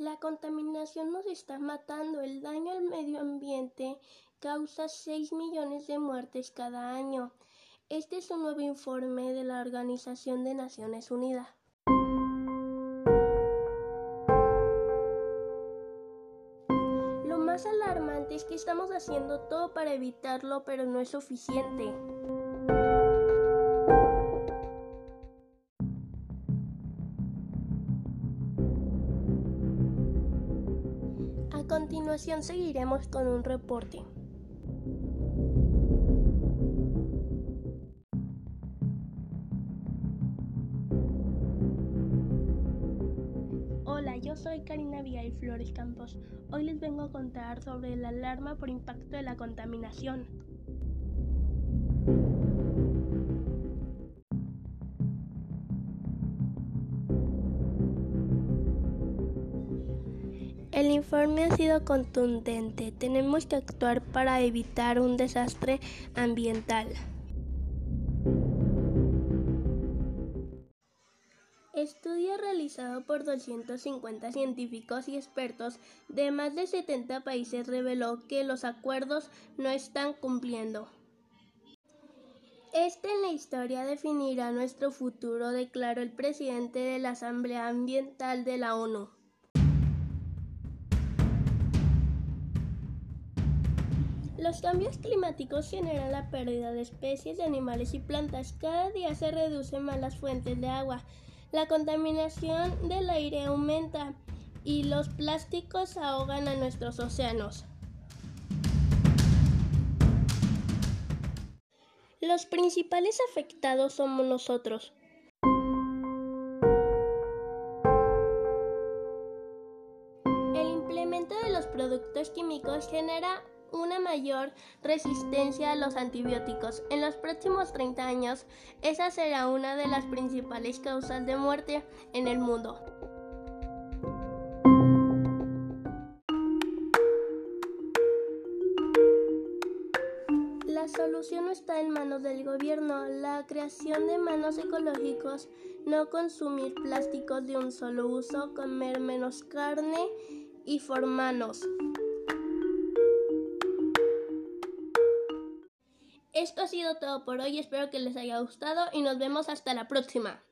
La contaminación nos está matando. El daño al medio ambiente causa 6 millones de muertes cada año. Este es un nuevo informe de la Organización de Naciones Unidas. Lo más alarmante es que estamos haciendo todo para evitarlo, pero no es suficiente. Continuación seguiremos con un reporte. Hola, yo soy Karina Abigail Flores Campos. Hoy les vengo a contar sobre la alarma por impacto de la contaminación. El informe ha sido contundente. Tenemos que actuar para evitar un desastre ambiental. Estudio realizado por 250 científicos y expertos de más de 70 países reveló que los acuerdos no están cumpliendo. Este en la historia definirá nuestro futuro, declaró el presidente de la Asamblea Ambiental de la ONU. Los cambios climáticos generan la pérdida de especies de animales y plantas. Cada día se reducen más las fuentes de agua. La contaminación del aire aumenta y los plásticos ahogan a nuestros océanos. Los principales afectados somos nosotros. El implemento de los productos químicos genera una mayor resistencia a los antibióticos. En los próximos 30 años, esa será una de las principales causas de muerte en el mundo. La solución está en manos del gobierno, la creación de manos ecológicos, no consumir plásticos de un solo uso, comer menos carne y formarnos. Esto ha sido todo por hoy, espero que les haya gustado y nos vemos hasta la próxima.